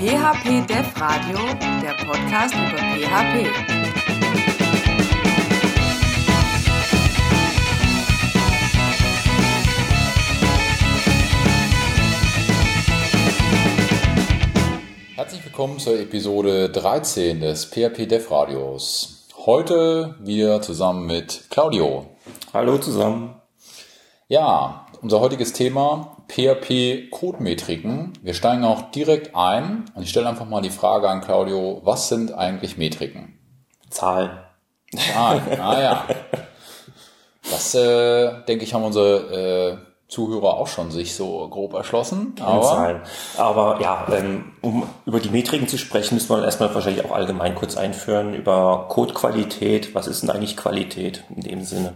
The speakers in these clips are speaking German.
PHP Dev Radio, der Podcast über PHP. Herzlich willkommen zur Episode 13 des PHP Dev Radios. Heute wieder zusammen mit Claudio. Hallo zusammen. Ja, unser heutiges Thema PHP-Code-Metriken. Wir steigen auch direkt ein und ich stelle einfach mal die Frage an Claudio, was sind eigentlich Metriken? Zahlen. Zahlen, ah ja. Das, äh, denke ich, haben unsere äh, Zuhörer auch schon sich so grob erschlossen. Aber, Zahlen. aber ja, ähm, um über die Metriken zu sprechen, müssen wir erstmal wahrscheinlich auch allgemein kurz einführen über Codequalität. Was ist denn eigentlich Qualität in dem Sinne?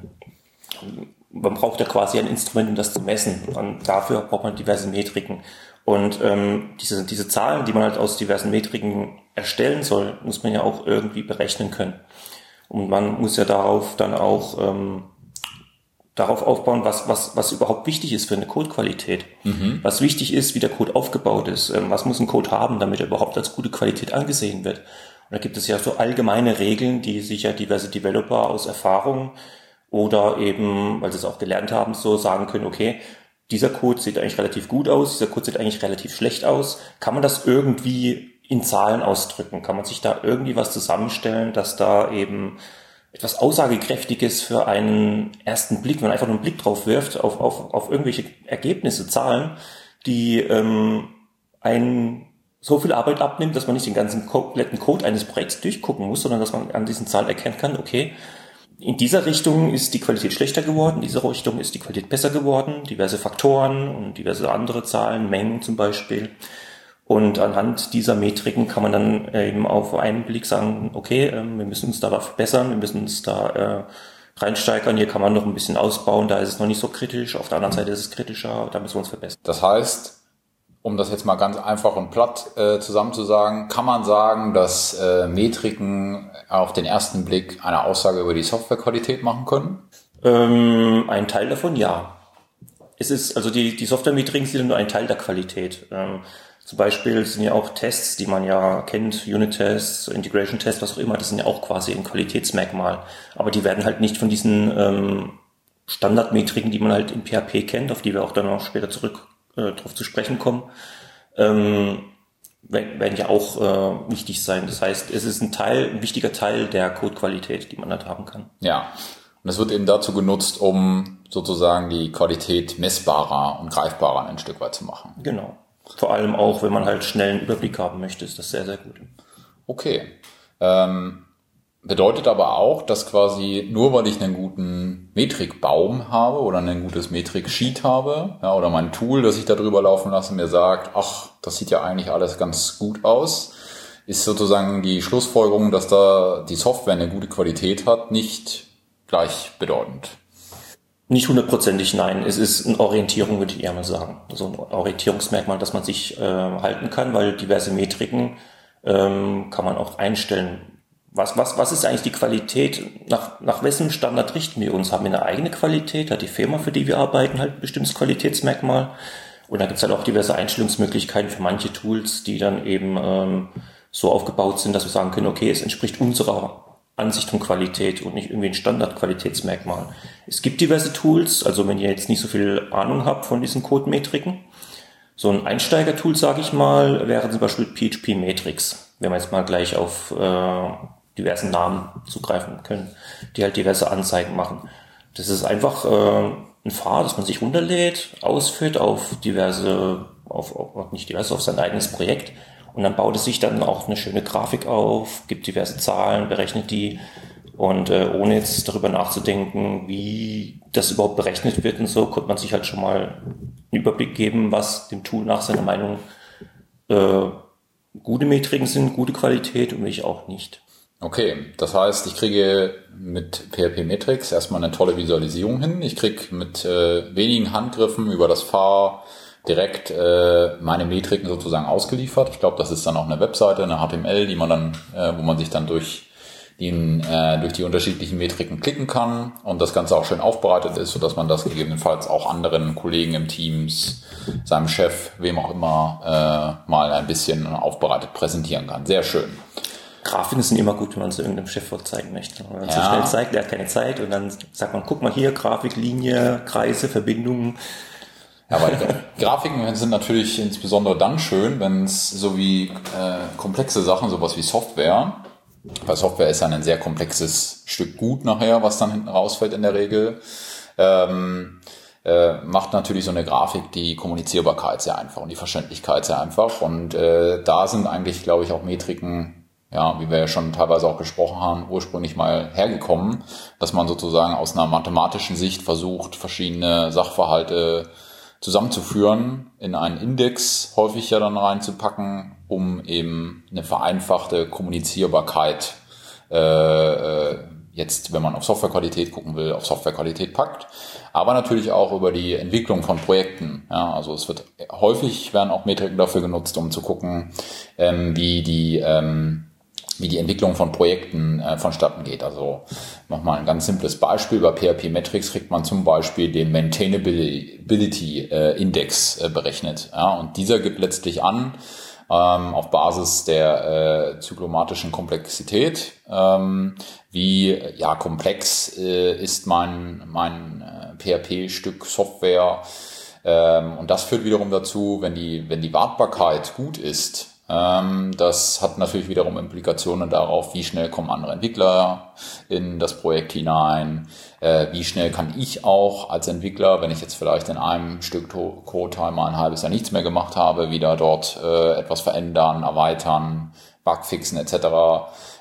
Man braucht ja quasi ein Instrument, um das zu messen. Und dafür braucht man diverse Metriken. Und ähm, diese, diese Zahlen, die man halt aus diversen Metriken erstellen soll, muss man ja auch irgendwie berechnen können. Und man muss ja darauf dann auch ähm, darauf aufbauen, was, was, was überhaupt wichtig ist für eine Codequalität. Mhm. Was wichtig ist, wie der Code aufgebaut ist. Ähm, was muss ein Code haben, damit er überhaupt als gute Qualität angesehen wird. Und da gibt es ja so allgemeine Regeln, die sich ja diverse Developer aus Erfahrung oder eben, weil sie es auch gelernt haben, so sagen können, okay, dieser Code sieht eigentlich relativ gut aus, dieser Code sieht eigentlich relativ schlecht aus. Kann man das irgendwie in Zahlen ausdrücken? Kann man sich da irgendwie was zusammenstellen, dass da eben etwas Aussagekräftiges für einen ersten Blick, wenn man einfach nur einen Blick drauf wirft, auf, auf, auf irgendwelche Ergebnisse, Zahlen, die ähm, einen so viel Arbeit abnimmt, dass man nicht den ganzen kompletten Code eines Projekts durchgucken muss, sondern dass man an diesen Zahlen erkennen kann, okay, in dieser Richtung ist die Qualität schlechter geworden, in dieser Richtung ist die Qualität besser geworden, diverse Faktoren und diverse andere Zahlen, Mengen zum Beispiel. Und anhand dieser Metriken kann man dann eben auf einen Blick sagen, okay, ähm, wir müssen uns da verbessern, wir müssen uns da äh, reinsteigern, hier kann man noch ein bisschen ausbauen, da ist es noch nicht so kritisch, auf der anderen Seite ist es kritischer, da müssen wir uns verbessern. Das heißt, um das jetzt mal ganz einfach und platt äh, zusammenzusagen, kann man sagen, dass äh, Metriken auf den ersten Blick eine Aussage über die Softwarequalität machen können? Ähm, ein Teil davon ja. Es ist, also die, die Software-Metriken sind nur ein Teil der Qualität. Ähm, zum Beispiel sind ja auch Tests, die man ja kennt, Unit-Tests, Integration-Tests, was auch immer, das sind ja auch quasi ein Qualitätsmerkmal. Aber die werden halt nicht von diesen ähm, Standardmetriken, die man halt in PHP kennt, auf die wir auch dann noch später zurück äh, darauf zu sprechen kommen, ähm, werden ja auch äh, wichtig sein. Das heißt, es ist ein Teil, ein wichtiger Teil der Codequalität, die man halt haben kann. Ja. Und es wird eben dazu genutzt, um sozusagen die Qualität messbarer und greifbarer ein Stück weit zu machen. Genau. Vor allem auch, wenn man halt schnell einen Überblick haben möchte, ist das sehr, sehr gut. Okay. Ähm, Bedeutet aber auch, dass quasi nur weil ich einen guten Metrikbaum habe oder ein gutes Metrik-Sheet habe, ja, oder mein Tool, das ich da drüber laufen lasse, mir sagt, ach, das sieht ja eigentlich alles ganz gut aus, ist sozusagen die Schlussfolgerung, dass da die Software eine gute Qualität hat, nicht gleichbedeutend. Nicht hundertprozentig nein. Es ist eine Orientierung, würde ich eher mal sagen. So ein Orientierungsmerkmal, dass man sich äh, halten kann, weil diverse Metriken ähm, kann man auch einstellen was, was, was ist eigentlich die Qualität? Nach, nach wessen Standard richten wir uns? Haben wir eine eigene Qualität? Hat die Firma, für die wir arbeiten, halt ein bestimmtes Qualitätsmerkmal? Und dann gibt es halt auch diverse Einstellungsmöglichkeiten für manche Tools, die dann eben ähm, so aufgebaut sind, dass wir sagen können, okay, es entspricht unserer Ansicht von Qualität und nicht irgendwie ein Standardqualitätsmerkmal. Es gibt diverse Tools, also wenn ihr jetzt nicht so viel Ahnung habt von diesen Codemetriken, so ein Einsteigertool, sage ich mal, wäre zum Beispiel PHP Matrix, wenn wir jetzt mal gleich auf äh, diversen Namen zugreifen können, die halt diverse Anzeigen machen. Das ist einfach äh, ein Pfad, das man sich runterlädt, ausführt auf diverse, auf, auf nicht diverse, auf sein eigenes Projekt und dann baut es sich dann auch eine schöne Grafik auf, gibt diverse Zahlen, berechnet die und äh, ohne jetzt darüber nachzudenken, wie das überhaupt berechnet wird und so, konnte man sich halt schon mal einen Überblick geben, was dem Tool nach seiner Meinung äh, gute Metriken sind, gute Qualität und welche auch nicht. Okay, das heißt, ich kriege mit PHP Metrics erstmal eine tolle Visualisierung hin. Ich kriege mit äh, wenigen Handgriffen über das Fahr direkt äh, meine Metriken sozusagen ausgeliefert. Ich glaube, das ist dann auch eine Webseite, eine HTML, die man dann, äh, wo man sich dann durch die äh, durch die unterschiedlichen Metriken klicken kann und das Ganze auch schön aufbereitet ist, sodass man das gegebenenfalls auch anderen Kollegen im Teams, seinem Chef, wem auch immer, äh, mal ein bisschen aufbereitet präsentieren kann. Sehr schön. Grafiken sind immer gut, wenn man es irgendeinem Chef zeigen möchte. Wenn man ja. zu schnell zeigt, der hat keine Zeit und dann sagt man, guck mal hier, Grafik, Linie, Kreise, Verbindungen. Ja, weil Grafiken sind natürlich insbesondere dann schön, wenn es so wie äh, komplexe Sachen, sowas wie Software, weil Software ist ja ein sehr komplexes Stück Gut nachher, was dann hinten rausfällt in der Regel, ähm, äh, macht natürlich so eine Grafik die Kommunizierbarkeit sehr einfach und die Verständlichkeit sehr einfach. Und äh, da sind eigentlich, glaube ich, auch Metriken ja, wie wir ja schon teilweise auch gesprochen haben, ursprünglich mal hergekommen, dass man sozusagen aus einer mathematischen Sicht versucht, verschiedene Sachverhalte zusammenzuführen, in einen Index häufig ja dann reinzupacken, um eben eine vereinfachte Kommunizierbarkeit äh, äh, jetzt, wenn man auf Softwarequalität gucken will, auf Softwarequalität packt, aber natürlich auch über die Entwicklung von Projekten. Ja, also es wird häufig werden auch Metriken dafür genutzt, um zu gucken, ähm, wie die ähm, wie die Entwicklung von Projekten äh, vonstatten geht. Also nochmal ein ganz simples Beispiel. Bei PHP Metrics kriegt man zum Beispiel den Maintainability äh, Index äh, berechnet. Ja, und dieser gibt letztlich an, ähm, auf Basis der äh, zyklomatischen Komplexität, ähm, wie ja komplex äh, ist mein, mein äh, PHP-Stück Software. Ähm, und das führt wiederum dazu, wenn die, wenn die Wartbarkeit gut ist, das hat natürlich wiederum Implikationen darauf, wie schnell kommen andere Entwickler in das Projekt hinein, äh, wie schnell kann ich auch als Entwickler, wenn ich jetzt vielleicht in einem Stück Code mal ein halbes Jahr nichts mehr gemacht habe, wieder dort äh, etwas verändern, erweitern, Bugfixen etc.,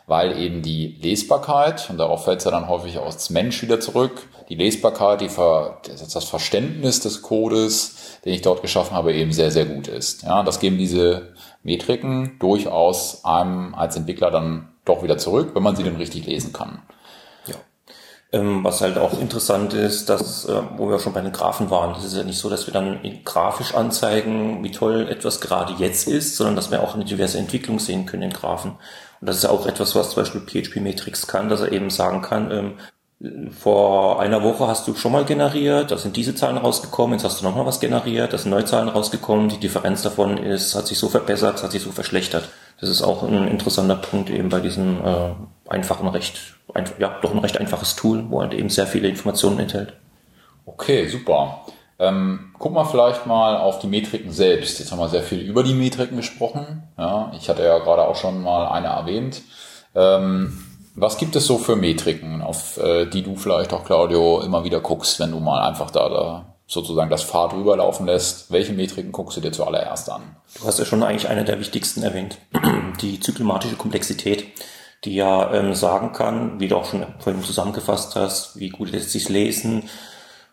weil eben die Lesbarkeit, und darauf fällt es ja dann häufig auch als Mensch wieder zurück, die Lesbarkeit, die Ver, das Verständnis des Codes, den ich dort geschaffen habe, eben sehr, sehr gut ist. Ja, das geben diese Metriken durchaus einem als Entwickler dann doch wieder zurück, wenn man sie denn richtig lesen kann. Ja. Ähm, was halt auch interessant ist, dass, äh, wo wir schon bei den Graphen waren, das ist ja nicht so, dass wir dann grafisch anzeigen, wie toll etwas gerade jetzt ist, sondern dass wir auch eine diverse Entwicklung sehen können in Graphen. Und das ist ja auch etwas, was zum Beispiel PHP Matrix kann, dass er eben sagen kann, ähm, vor einer Woche hast du schon mal generiert, da sind diese Zahlen rausgekommen, jetzt hast du nochmal was generiert, da sind neue Zahlen rausgekommen, die Differenz davon ist, hat sich so verbessert, hat sich so verschlechtert. Das ist auch ein interessanter Punkt eben bei diesem äh, einfachen, recht, ein, ja, doch ein recht einfaches Tool, wo halt eben sehr viele Informationen enthält. Okay, super. Ähm, guck mal vielleicht mal auf die Metriken selbst. Jetzt haben wir sehr viel über die Metriken gesprochen. Ja, ich hatte ja gerade auch schon mal eine erwähnt. Ähm, was gibt es so für Metriken, auf äh, die du vielleicht auch, Claudio, immer wieder guckst, wenn du mal einfach da, da sozusagen das Pfad rüberlaufen lässt? Welche Metriken guckst du dir zuallererst an? Du hast ja schon eigentlich eine der wichtigsten erwähnt, die zyklomatische Komplexität, die ja ähm, sagen kann, wie du auch schon vorhin zusammengefasst hast, wie gut lässt sich lesen.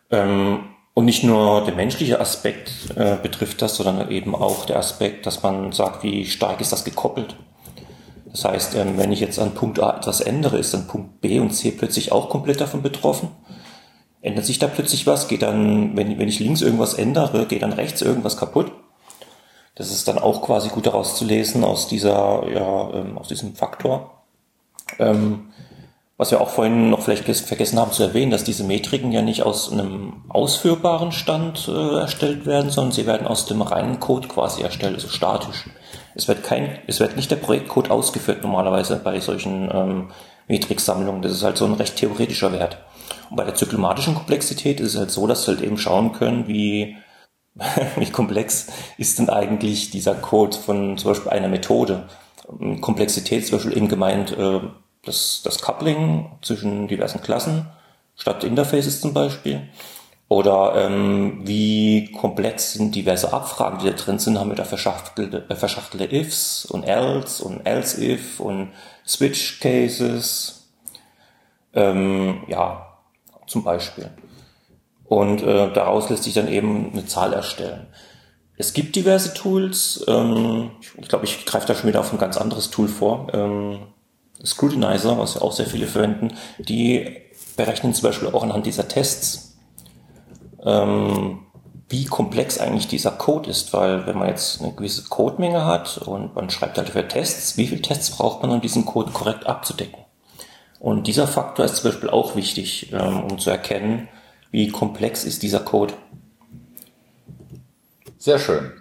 Ähm, und nicht nur der menschliche Aspekt äh, betrifft das, sondern eben auch der Aspekt, dass man sagt, wie stark ist das gekoppelt das heißt, ähm, wenn ich jetzt an Punkt A etwas ändere, ist dann Punkt B und C plötzlich auch komplett davon betroffen? Ändert sich da plötzlich was? Geht dann, wenn, wenn ich links irgendwas ändere, geht dann rechts irgendwas kaputt? Das ist dann auch quasi gut herauszulesen aus dieser, ja, ähm, aus diesem Faktor. Ähm, was wir auch vorhin noch vielleicht vergessen haben zu erwähnen, dass diese Metriken ja nicht aus einem ausführbaren Stand äh, erstellt werden, sondern sie werden aus dem reinen Code quasi erstellt, also statisch. Es wird kein, es wird nicht der Projektcode ausgeführt normalerweise bei solchen ähm, Metriksammlungen. Das ist halt so ein recht theoretischer Wert. Und bei der zyklomatischen Komplexität ist es halt so, dass wir halt eben schauen können, wie, wie komplex ist denn eigentlich dieser Code von zum Beispiel einer Methode. Komplexität zum Beispiel eben gemeint, äh, das, das Coupling zwischen diversen Klassen statt Interfaces zum Beispiel. Oder ähm, wie komplex sind diverse Abfragen, die da drin sind, haben wir da verschachtelte, äh, verschachtelte Ifs und Else und Else If und Switch Cases. Ähm, ja, zum Beispiel. Und äh, daraus lässt sich dann eben eine Zahl erstellen. Es gibt diverse Tools. Ähm, ich glaube, ich greife da schon wieder auf ein ganz anderes Tool vor. Ähm, Scrutinizer, was ja auch sehr viele verwenden, die berechnen zum Beispiel auch anhand dieser Tests ähm, wie komplex eigentlich dieser Code ist, weil wenn man jetzt eine gewisse Codemenge hat und man schreibt halt für Tests, wie viele Tests braucht man, um diesen Code korrekt abzudecken? Und dieser Faktor ist zum Beispiel auch wichtig, ähm, um zu erkennen, wie komplex ist dieser Code. Sehr schön.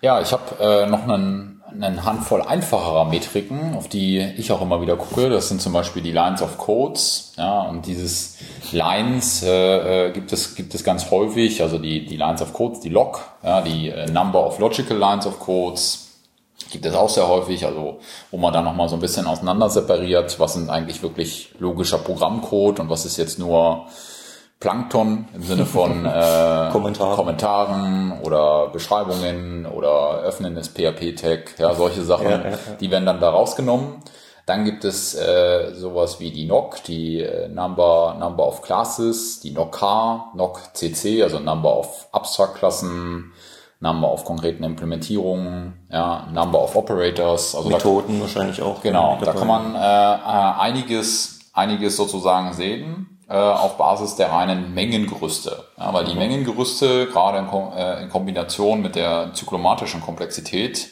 Ja, ich habe äh, noch einen, einen Handvoll einfacherer Metriken, auf die ich auch immer wieder gucke. Das sind zum Beispiel die Lines of Codes. Ja, und dieses Lines äh, äh, gibt es gibt es ganz häufig. Also die die Lines of Codes, die Log, ja, die äh, Number of Logical Lines of Codes gibt es auch sehr häufig. Also wo man dann noch mal so ein bisschen auseinander separiert, was sind eigentlich wirklich logischer Programmcode und was ist jetzt nur Plankton im Sinne von äh, Kommentaren. Kommentaren oder Beschreibungen oder Öffnen des PHP-Tag, ja, solche Sachen, Ja, ja, die werden dann da rausgenommen. Dann gibt es äh, sowas wie die NOC, die äh, Number, Number of Classes, die NOC-K, NOC-CC, also Number of Abstract-Klassen, Number of konkreten Implementierungen, ja, Number of Operators, also da Methoden wahrscheinlich auch. Genau, da kann man äh, äh, einiges, einiges sozusagen sehen auf Basis der reinen Mengengerüste. Ja, weil die Mengengerüste gerade in, Kom äh, in Kombination mit der zyklomatischen Komplexität,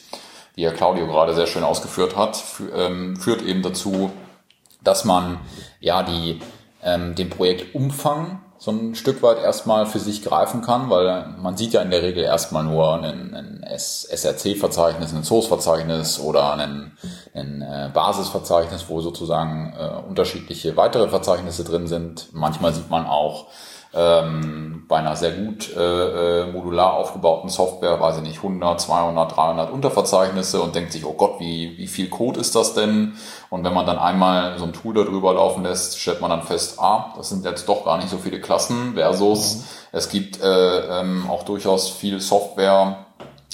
die ja Claudio gerade sehr schön ausgeführt hat, fü ähm, führt eben dazu, dass man ja die ähm, den Projektumfang so ein Stück weit erstmal für sich greifen kann, weil man sieht ja in der Regel erstmal nur ein, ein SRC-Verzeichnis, ein Source-Verzeichnis oder ein, ein äh, Basisverzeichnis, wo sozusagen äh, unterschiedliche weitere Verzeichnisse drin sind. Manchmal sieht man auch ähm, bei einer sehr gut äh, äh, modular aufgebauten Software, weiß ich nicht, 100, 200, 300 Unterverzeichnisse und denkt sich, oh Gott, wie, wie viel Code ist das denn? Und wenn man dann einmal so ein Tool darüber laufen lässt, stellt man dann fest, ah, das sind jetzt doch gar nicht so viele Klassen versus es gibt äh, ähm, auch durchaus viel Software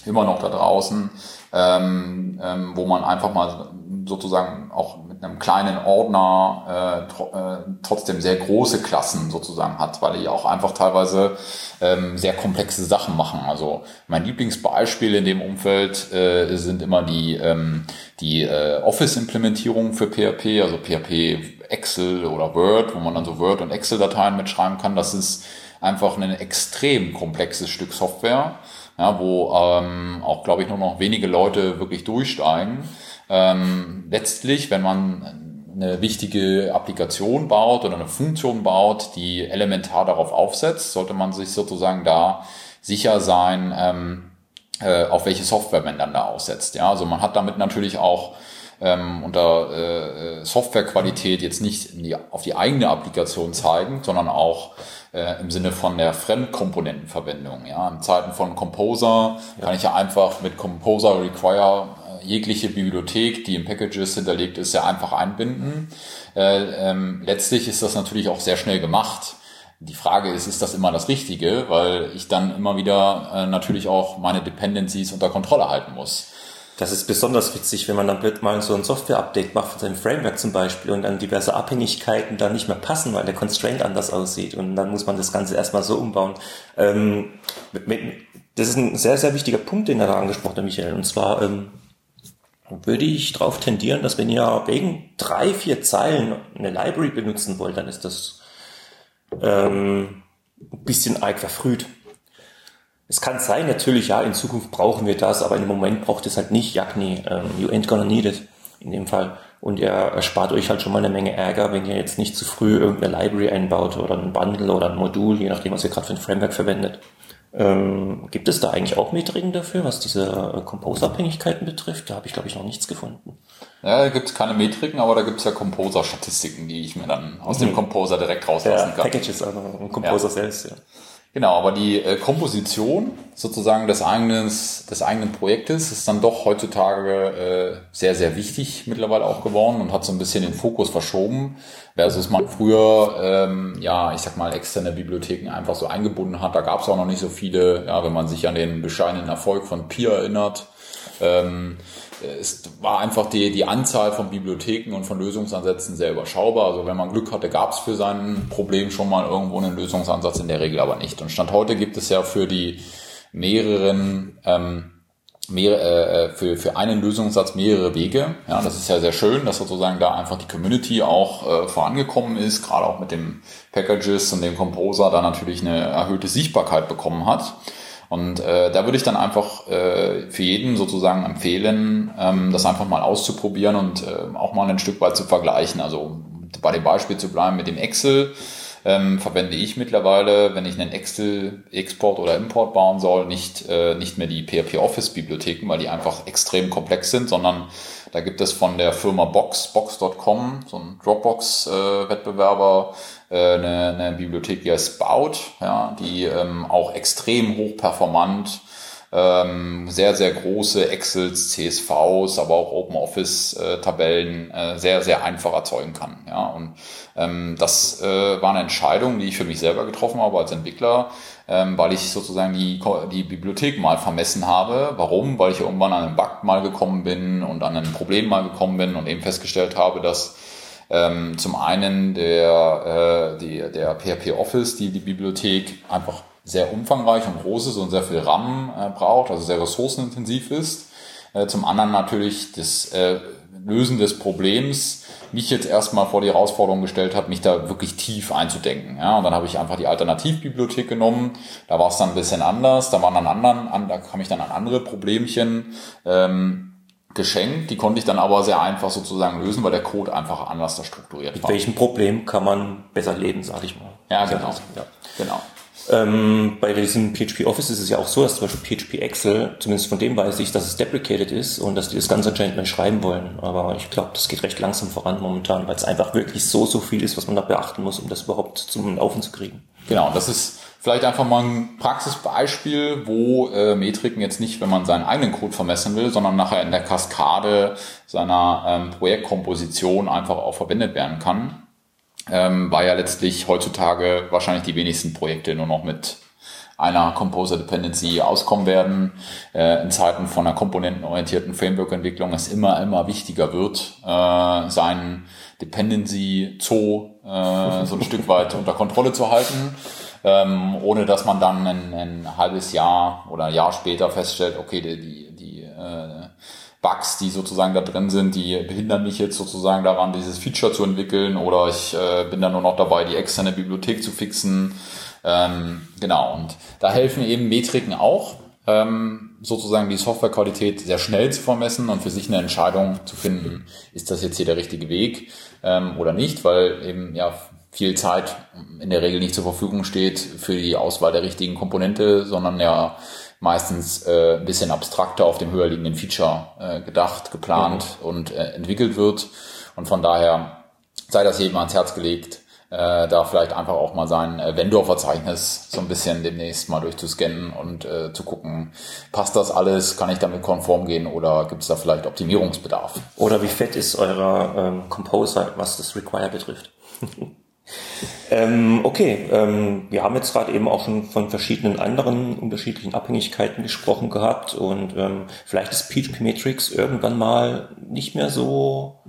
immer noch da draußen, ähm, ähm, wo man einfach mal sozusagen auch mit einem kleinen Ordner äh, tro äh, trotzdem sehr große Klassen sozusagen hat, weil die auch einfach teilweise ähm, sehr komplexe Sachen machen. Also mein Lieblingsbeispiel in dem Umfeld äh, sind immer die, ähm, die äh, Office-Implementierungen für PHP, also PHP Excel oder Word, wo man dann so Word- und Excel-Dateien mitschreiben kann. Das ist einfach ein extrem komplexes Stück Software, ja, wo ähm, auch, glaube ich, nur noch wenige Leute wirklich durchsteigen. Ähm, letztlich, wenn man eine wichtige Applikation baut oder eine Funktion baut, die elementar darauf aufsetzt, sollte man sich sozusagen da sicher sein, ähm, äh, auf welche Software man dann da aussetzt. Ja, also man hat damit natürlich auch ähm, unter äh, Softwarequalität jetzt nicht in die, auf die eigene Applikation zeigen, sondern auch äh, im Sinne von der Fremdkomponentenverwendung. Ja, in Zeiten von Composer kann ich ja einfach mit Composer Require äh, jegliche Bibliothek, die im Packages hinterlegt ist, ja einfach einbinden. Äh, ähm, letztlich ist das natürlich auch sehr schnell gemacht. Die Frage ist, ist das immer das Richtige, weil ich dann immer wieder äh, natürlich auch meine Dependencies unter Kontrolle halten muss. Das ist besonders witzig, wenn man dann mal so ein Software-Update macht von seinem Framework zum Beispiel und dann diverse Abhängigkeiten da nicht mehr passen, weil der Constraint anders aussieht und dann muss man das Ganze erstmal so umbauen. Ähm, das ist ein sehr, sehr wichtiger Punkt, den er da angesprochen hat, Michael. Und zwar ähm, würde ich darauf tendieren, dass wenn ihr wegen drei, vier Zeilen eine Library benutzen wollt, dann ist das ähm, ein bisschen arg verfrüht. Es kann sein, natürlich, ja, in Zukunft brauchen wir das, aber im Moment braucht es halt nicht. Jagni, ähm, you ain't gonna need it in dem Fall. Und ihr erspart euch halt schon mal eine Menge Ärger, wenn ihr jetzt nicht zu früh irgendeine Library einbaut oder ein Bundle oder ein Modul, je nachdem, was ihr gerade für ein Framework verwendet. Ähm, gibt es da eigentlich auch Metriken dafür, was diese äh, Compose-Abhängigkeiten betrifft? Da habe ich, glaube ich, noch nichts gefunden. Ja, da gibt es keine Metriken, aber da gibt es ja Composer-Statistiken, die ich mir dann aus dem Composer direkt rauslassen kann. Packages, also ein Composer Ja. selbst, ja. Genau, aber die äh, Komposition sozusagen des eigenen, des eigenen Projektes ist dann doch heutzutage äh, sehr, sehr wichtig mittlerweile auch geworden und hat so ein bisschen den Fokus verschoben, versus man früher, ähm, ja, ich sag mal, externe Bibliotheken einfach so eingebunden hat. Da gab es auch noch nicht so viele, ja, wenn man sich an den bescheidenen Erfolg von Pia erinnert. Ähm, es war einfach die, die Anzahl von Bibliotheken und von Lösungsansätzen sehr überschaubar. Also wenn man Glück hatte, gab es für sein Problem schon mal irgendwo einen Lösungsansatz, in der Regel aber nicht. Und Stand heute gibt es ja für die mehreren ähm, mehr, äh, für, für einen Lösungssatz mehrere Wege. Ja, das ist ja sehr schön, dass sozusagen da einfach die Community auch äh, vorangekommen ist, gerade auch mit dem Packages und dem Composer da natürlich eine erhöhte Sichtbarkeit bekommen hat. Und äh, da würde ich dann einfach äh, für jeden sozusagen empfehlen, ähm, das einfach mal auszuprobieren und äh, auch mal ein Stück weit zu vergleichen. Also bei dem Beispiel zu bleiben mit dem Excel, ähm, verwende ich mittlerweile, wenn ich einen Excel-Export oder Import bauen soll, nicht, äh, nicht mehr die PHP Office-Bibliotheken, weil die einfach extrem komplex sind, sondern da gibt es von der Firma Box, Box.com, so ein Dropbox-Wettbewerber, äh, eine, eine Bibliothek, die heißt Spout, ja, die ähm, auch extrem hochperformant ähm, sehr, sehr große Excels, CSVs, aber auch Open Office äh, Tabellen äh, sehr, sehr einfach erzeugen kann. Ja, und ähm, das äh, war eine Entscheidung, die ich für mich selber getroffen habe als Entwickler, ähm, weil ich sozusagen die, die Bibliothek mal vermessen habe. Warum? Weil ich irgendwann an einen Bug mal gekommen bin und an ein Problem mal gekommen bin und eben festgestellt habe, dass ähm, zum einen der, äh, die, der PHP Office, die, die Bibliothek einfach sehr umfangreich und groß ist und sehr viel RAM äh, braucht, also sehr ressourcenintensiv ist. Äh, zum anderen natürlich das äh, Lösen des Problems mich jetzt erstmal vor die Herausforderung gestellt hat, mich da wirklich tief einzudenken. Ja, und dann habe ich einfach die Alternativbibliothek genommen. Da war es dann ein bisschen anders. Da waren dann anderen, an, da kam ich dann an andere Problemchen ähm, geschenkt. Die konnte ich dann aber sehr einfach sozusagen lösen, weil der Code einfach anders da strukturiert Mit war. welchem Problem kann man besser leben, sage ich mal. Ja, genau. Ja. Genau. Ähm, bei diesem PHP Office ist es ja auch so, dass zum Beispiel PHP Excel, zumindest von dem weiß ich, dass es deprecated ist und dass die das Ganze anscheinend nicht schreiben wollen. Aber ich glaube, das geht recht langsam voran momentan, weil es einfach wirklich so, so viel ist, was man da beachten muss, um das überhaupt zum Laufen zu kriegen. Genau, das ist vielleicht einfach mal ein Praxisbeispiel, wo äh, Metriken jetzt nicht, wenn man seinen eigenen Code vermessen will, sondern nachher in der Kaskade seiner ähm, Projektkomposition einfach auch verwendet werden kann ähm, weil ja letztlich heutzutage wahrscheinlich die wenigsten Projekte nur noch mit einer Composer Dependency auskommen werden. Äh, in Zeiten von einer komponentenorientierten Framework-Entwicklung es immer, immer wichtiger wird, äh, seinen Dependency Zoo äh, so ein Stück weit unter Kontrolle zu halten, ähm, ohne dass man dann ein, ein halbes Jahr oder ein Jahr später feststellt, okay, die, die, die äh, Bugs, die sozusagen da drin sind, die behindern mich jetzt sozusagen daran, dieses Feature zu entwickeln oder ich äh, bin dann nur noch dabei, die externe Bibliothek zu fixen. Ähm, genau, und da helfen eben Metriken auch, ähm, sozusagen die Softwarequalität sehr schnell zu vermessen und für sich eine Entscheidung zu finden, ist das jetzt hier der richtige Weg ähm, oder nicht, weil eben ja viel Zeit in der Regel nicht zur Verfügung steht für die Auswahl der richtigen Komponente, sondern ja meistens äh, ein bisschen abstrakter auf dem höher liegenden Feature äh, gedacht, geplant mhm. und äh, entwickelt wird. Und von daher sei das jedem ans Herz gelegt, äh, da vielleicht einfach auch mal sein äh, Vendor-Verzeichnis so ein bisschen demnächst mal durchzuscannen und äh, zu gucken, passt das alles, kann ich damit konform gehen oder gibt es da vielleicht Optimierungsbedarf? Oder wie fett ist euer ähm, Composer, was das Require betrifft? Ähm, okay, ähm, wir haben jetzt gerade eben auch schon von verschiedenen anderen unterschiedlichen Abhängigkeiten gesprochen gehabt und ähm, vielleicht ist PHP Matrix irgendwann mal nicht mehr so,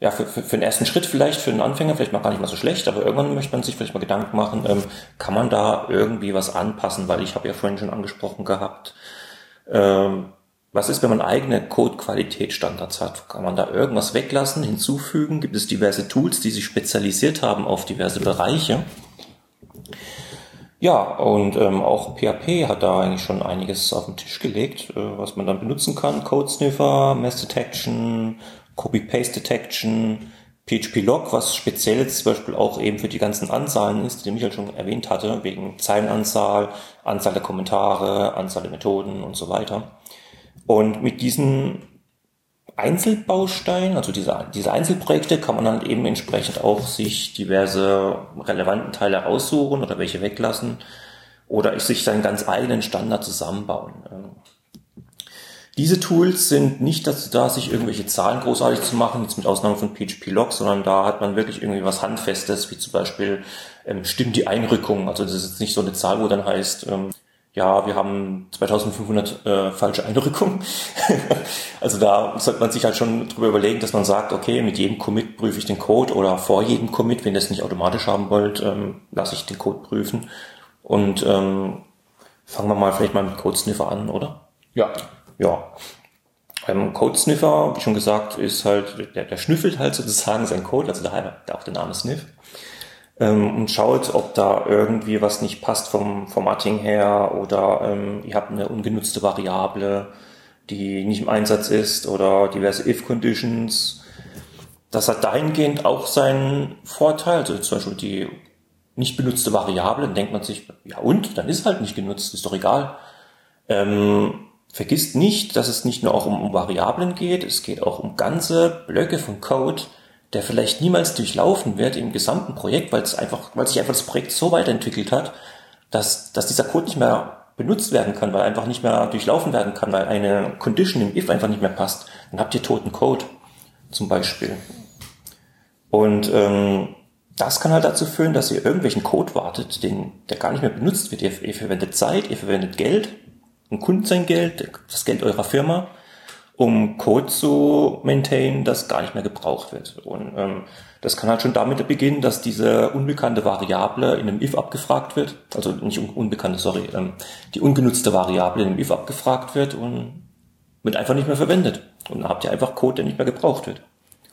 ja, für, für, für den ersten Schritt vielleicht, für einen Anfänger vielleicht mal gar nicht mal so schlecht, aber irgendwann möchte man sich vielleicht mal Gedanken machen, ähm, kann man da irgendwie was anpassen, weil ich habe ja vorhin schon angesprochen gehabt, ähm, was ist, wenn man eigene Code-Qualitätsstandards hat? Kann man da irgendwas weglassen, hinzufügen? Gibt es diverse Tools, die sich spezialisiert haben auf diverse Bereiche? Ja, und ähm, auch PHP hat da eigentlich schon einiges auf den Tisch gelegt, äh, was man dann benutzen kann. Code Sniffer, Mass Detection, Copy-Paste Detection, PHP-Log, was speziell jetzt zum Beispiel auch eben für die ganzen Anzahlen ist, die Michael schon erwähnt hatte, wegen Zeilenanzahl, Anzahl der Kommentare, Anzahl der Methoden und so weiter. Und mit diesen Einzelbausteinen, also diese, diese Einzelprojekte, kann man dann eben entsprechend auch sich diverse relevanten Teile raussuchen oder welche weglassen oder sich seinen ganz eigenen Standard zusammenbauen. Diese Tools sind nicht dazu da, sich irgendwelche Zahlen großartig zu machen, jetzt mit Ausnahme von PHP-Log, sondern da hat man wirklich irgendwie was Handfestes, wie zum Beispiel ähm, stimmt die Einrückung. Also das ist jetzt nicht so eine Zahl, wo dann heißt, ähm, ja, wir haben 2500 äh, falsche Einrückungen. also da sollte man sich halt schon drüber überlegen, dass man sagt, okay, mit jedem Commit prüfe ich den Code oder vor jedem Commit, wenn ihr es nicht automatisch haben wollt, ähm, lasse ich den Code prüfen. Und ähm, fangen wir mal vielleicht mal mit Code-Sniffer an, oder? Ja. Ja. Ähm, Code-Sniffer, wie schon gesagt, ist halt, der, der schnüffelt halt sozusagen sein Code, also daher auch der Name Sniff ähm, und schaut, ob da irgendwie was nicht passt vom Formatting her oder ähm, ihr habt eine ungenutzte Variable, die nicht im Einsatz ist oder diverse if-Conditions. das hat dahingehend auch seinen Vorteil. Also zum Beispiel die nicht benutzte Variable, dann denkt man sich, ja und, dann ist halt nicht genutzt, ist doch egal. Ähm, vergisst nicht, dass es nicht nur auch um, um Variablen geht, es geht auch um ganze Blöcke von Code, der vielleicht niemals durchlaufen wird im gesamten Projekt, weil es einfach, weil sich einfach das Projekt so weiterentwickelt hat, dass, dass dieser Code nicht mehr benutzt werden kann, weil einfach nicht mehr durchlaufen werden kann, weil eine Condition im if einfach nicht mehr passt. Dann habt ihr toten Code zum Beispiel. Und ähm, das kann halt dazu führen, dass ihr irgendwelchen Code wartet, den, der gar nicht mehr benutzt wird. Ihr, ihr verwendet Zeit, ihr verwendet Geld, ein Kunden sein Geld, das Geld eurer Firma, um Code zu maintainen, das gar nicht mehr gebraucht wird. Und ähm, das kann halt schon damit beginnen, dass diese unbekannte Variable in einem if abgefragt wird, also nicht un unbekannte, sorry, ähm, die ungenutzte Variable in einem if abgefragt wird und wird einfach nicht mehr verwendet. Und dann habt ihr einfach Code, der nicht mehr gebraucht wird.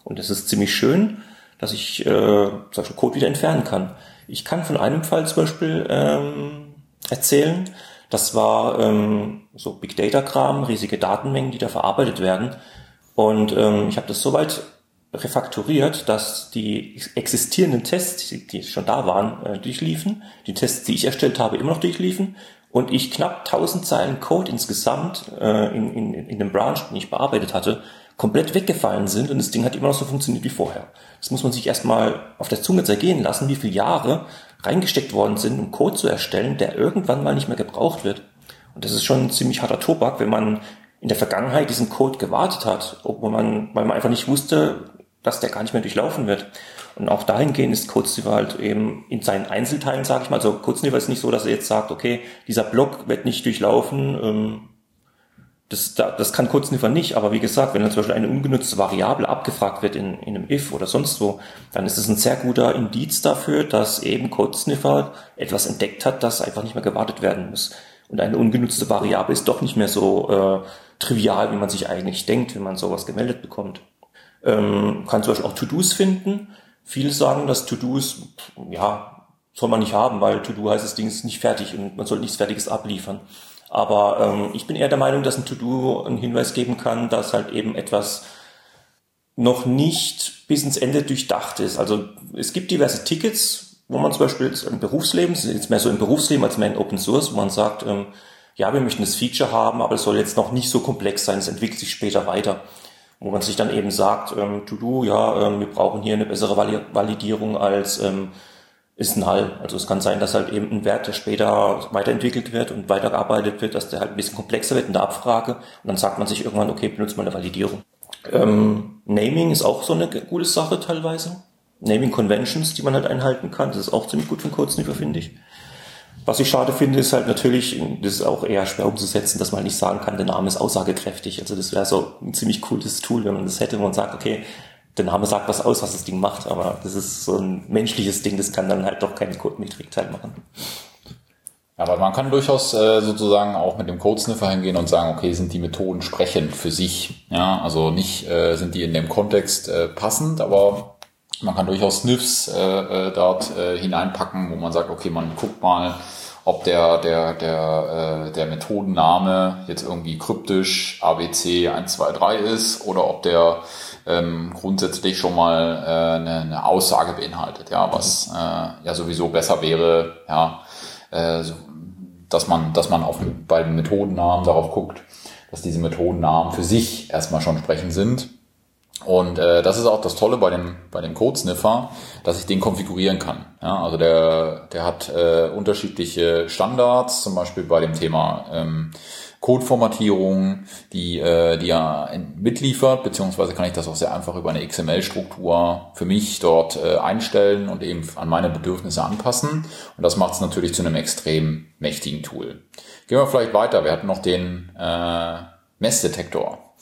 Und das ist ziemlich schön, dass ich äh, Beispiel Code wieder entfernen kann. Ich kann von einem Fall zum Beispiel ähm, erzählen, das war ähm, so Big Data Kram, riesige Datenmengen, die da verarbeitet werden. Und ähm, ich habe das soweit refakturiert, dass die existierenden Tests, die schon da waren, äh, durchliefen, die Tests, die ich erstellt habe, immer noch durchliefen und ich knapp 1000 Zeilen Code insgesamt äh, in, in, in dem Branch, den ich bearbeitet hatte, komplett weggefallen sind und das Ding hat immer noch so funktioniert wie vorher. Das muss man sich erstmal auf der Zunge zergehen lassen, wie viele Jahre reingesteckt worden sind, um Code zu erstellen, der irgendwann mal nicht mehr gebraucht wird. Und das ist schon ein ziemlich harter Tobak, wenn man in der Vergangenheit diesen Code gewartet hat, obwohl man, weil man einfach nicht wusste, dass der gar nicht mehr durchlaufen wird. Und auch dahingehend ist CodeSniffer halt eben in seinen Einzelteilen, sage ich mal, also CodeSniffer ist nicht so, dass er jetzt sagt, okay, dieser Block wird nicht durchlaufen, ähm, das, das kann Codesniffer nicht, aber wie gesagt, wenn dann zum Beispiel eine ungenutzte Variable abgefragt wird in, in einem if oder sonst wo, dann ist es ein sehr guter Indiz dafür, dass eben Codesniffer etwas entdeckt hat, das einfach nicht mehr gewartet werden muss. Und eine ungenutzte Variable ist doch nicht mehr so äh, trivial, wie man sich eigentlich denkt, wenn man sowas gemeldet bekommt. Ähm, kann zum Beispiel auch To-Dos finden. Viele sagen, dass To-Dos, ja, soll man nicht haben, weil To-Do heißt, das Ding ist nicht fertig und man soll nichts Fertiges abliefern. Aber ähm, ich bin eher der Meinung, dass ein To-Do einen Hinweis geben kann, dass halt eben etwas noch nicht bis ins Ende durchdacht ist. Also es gibt diverse Tickets, wo man zum Beispiel im Berufsleben, jetzt mehr so im Berufsleben als mehr in Open Source, wo man sagt, ähm, ja, wir möchten das Feature haben, aber es soll jetzt noch nicht so komplex sein, es entwickelt sich später weiter. Wo man sich dann eben sagt, ähm, To-Do, ja, ähm, wir brauchen hier eine bessere Validierung als ähm, ist null. Also es kann sein, dass halt eben ein Wert, der später weiterentwickelt wird und weitergearbeitet wird, dass der halt ein bisschen komplexer wird in der Abfrage. Und dann sagt man sich irgendwann, okay, benutzt mal eine Validierung. Ähm, Naming ist auch so eine gute Sache teilweise. Naming Conventions, die man halt einhalten kann. Das ist auch ziemlich gut für einen Codesniffer, finde ich. Was ich schade finde, ist halt natürlich, das ist auch eher schwer umzusetzen, dass man nicht sagen kann, der Name ist aussagekräftig. Also das wäre so ein ziemlich cooles Tool, wenn man das hätte, wo man sagt, okay, der Name sagt was aus, was das Ding macht, aber das ist so ein menschliches Ding, das kann dann halt doch keine Code-Metrik-Teil machen. Aber man kann durchaus äh, sozusagen auch mit dem Codesniffer hingehen und sagen, okay, sind die Methoden sprechend für sich. Ja, also nicht äh, sind die in dem Kontext äh, passend, aber man kann durchaus Sniffs äh, äh, dort äh, hineinpacken, wo man sagt, okay, man guckt mal, ob der, der, der, äh, der Methodenname jetzt irgendwie kryptisch ABC 123 ist oder ob der ähm, grundsätzlich schon mal äh, eine, eine Aussage beinhaltet, ja, was äh, ja sowieso besser wäre, ja, äh, dass man, dass man auf, bei den Methodennamen darauf guckt, dass diese Methodennamen für sich erstmal schon sprechend sind. Und äh, das ist auch das Tolle bei dem, bei dem Code-Sniffer, dass ich den konfigurieren kann. Ja, also der, der hat äh, unterschiedliche Standards, zum Beispiel bei dem Thema ähm, Codeformatierung, die, äh, die er mitliefert, beziehungsweise kann ich das auch sehr einfach über eine XML-Struktur für mich dort äh, einstellen und eben an meine Bedürfnisse anpassen. Und das macht es natürlich zu einem extrem mächtigen Tool. Gehen wir vielleicht weiter. Wir hatten noch den äh, Messdetektor.